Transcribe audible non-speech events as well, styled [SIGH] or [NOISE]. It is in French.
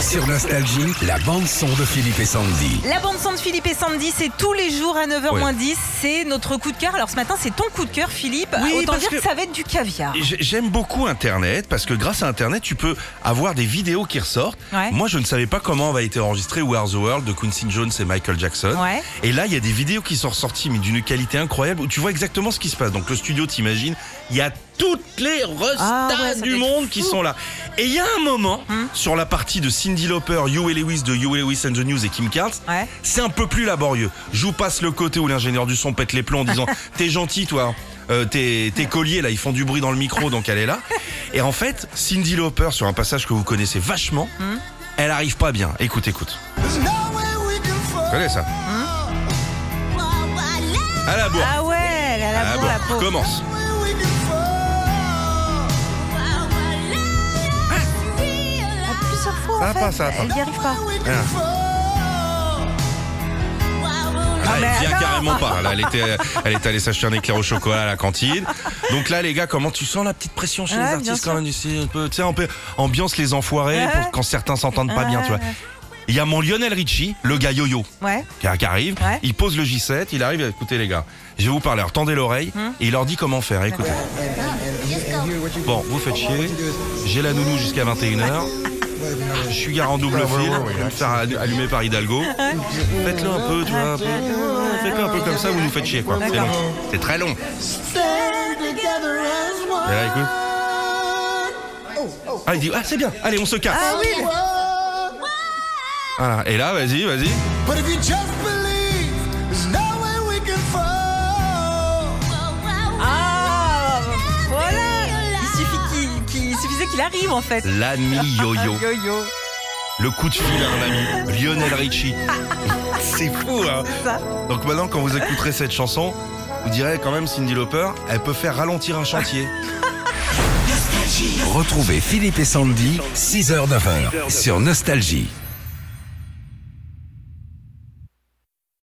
Sur Nostalgie, la bande-son de Philippe et Sandy. La bande son de Philippe et Sandy, c'est tous les jours à 9h Ouais. moins 10. C'est notre coup de cœur. Alors ce matin, c'est ton coup de cœur, Philippe. Oui, Autant parce dire que... que- ça va être du caviar. J'aime beaucoup Internet parce que grâce à Internet, tu peux avoir des vidéos qui ressortent. Ouais. Moi, je ne savais pas comment avait été enregistré We Are the World de Quincy Jones et Michael Jackson. Ouais. Et là, il y a des vidéos qui sont ressorties, mais d'une qualité incroyable, où tu vois exactement ce qui se passe. Donc le studio, t'imagines, il y a toutes les restas Ah ouais, ça du monde qui sont là. Et il y a un moment, Hum. sur la partie de Cindy Lauper, Huey Lewis de Huey Lewis and the News et Kim Carnes, Ouais. c'est un peu plus laborieux. Je vous passe le côté où l'ingénieur du son pète les plombs en disant [LAUGHS] T'es gentil, toi. Euh, tes, tes colliers là, ils font du bruit dans le micro, donc elle est là. Et en fait, Cindy Lauper, sur un passage que vous connaissez vachement, elle arrive pas bien. Écoute, écoute. Tu connais ça À la bourre. Ah ouais, elle a À la bourre, la bourre. Commence. Ça va pas, fait. ça va pas. Elle n'y arrive pas. Mais elle vient carrément pas. Là, elle était, elle est allée s'acheter un éclair au chocolat à la cantine. Donc là, les gars, comment tu sens la petite pression chez Ouais, les artistes quand même ici un peu, Tu sais, un peu ambiance les enfoirés Ouais. pour quand certains s'entendent pas bien, tu vois. Il y a mon Lionel Richie, le gars yo-yo, Ouais. qui, arrive. Ouais. Il pose le J7, il arrive. Écoutez les gars, je vais vous parler. Alors tendez l'oreille Hum. et il leur dit comment faire. Écoutez. Bon, vous faites chier. J'ai la nounou jusqu'à 21h. Je suis gare en double fil. Je vais me faire allu- allumer par Hidalgo. [LAUGHS] Faites-le un peu, tu vois. un peu. Faites-le un peu comme ça, vous nous faites chier, quoi. C'est long. C'est très long. Et là, écoute. Ah, il dit, ah, c'est bien. Allez, on se casse. Ah oui. Voilà. Et là, vas-y, vas-y. Qu'il- il arrive en fait. L'ami yo-yo. [LAUGHS] Yo-yo. Le coup de fil à un ami. Lionel Richie. [LAUGHS] C'est fou, hein. Ça. Donc maintenant, quand vous écouterez cette chanson, vous direz quand même Cindy Lauper, elle peut faire ralentir un chantier. Retrouvez Philippe et Sandy, 6h-9h, sur Nostalgie.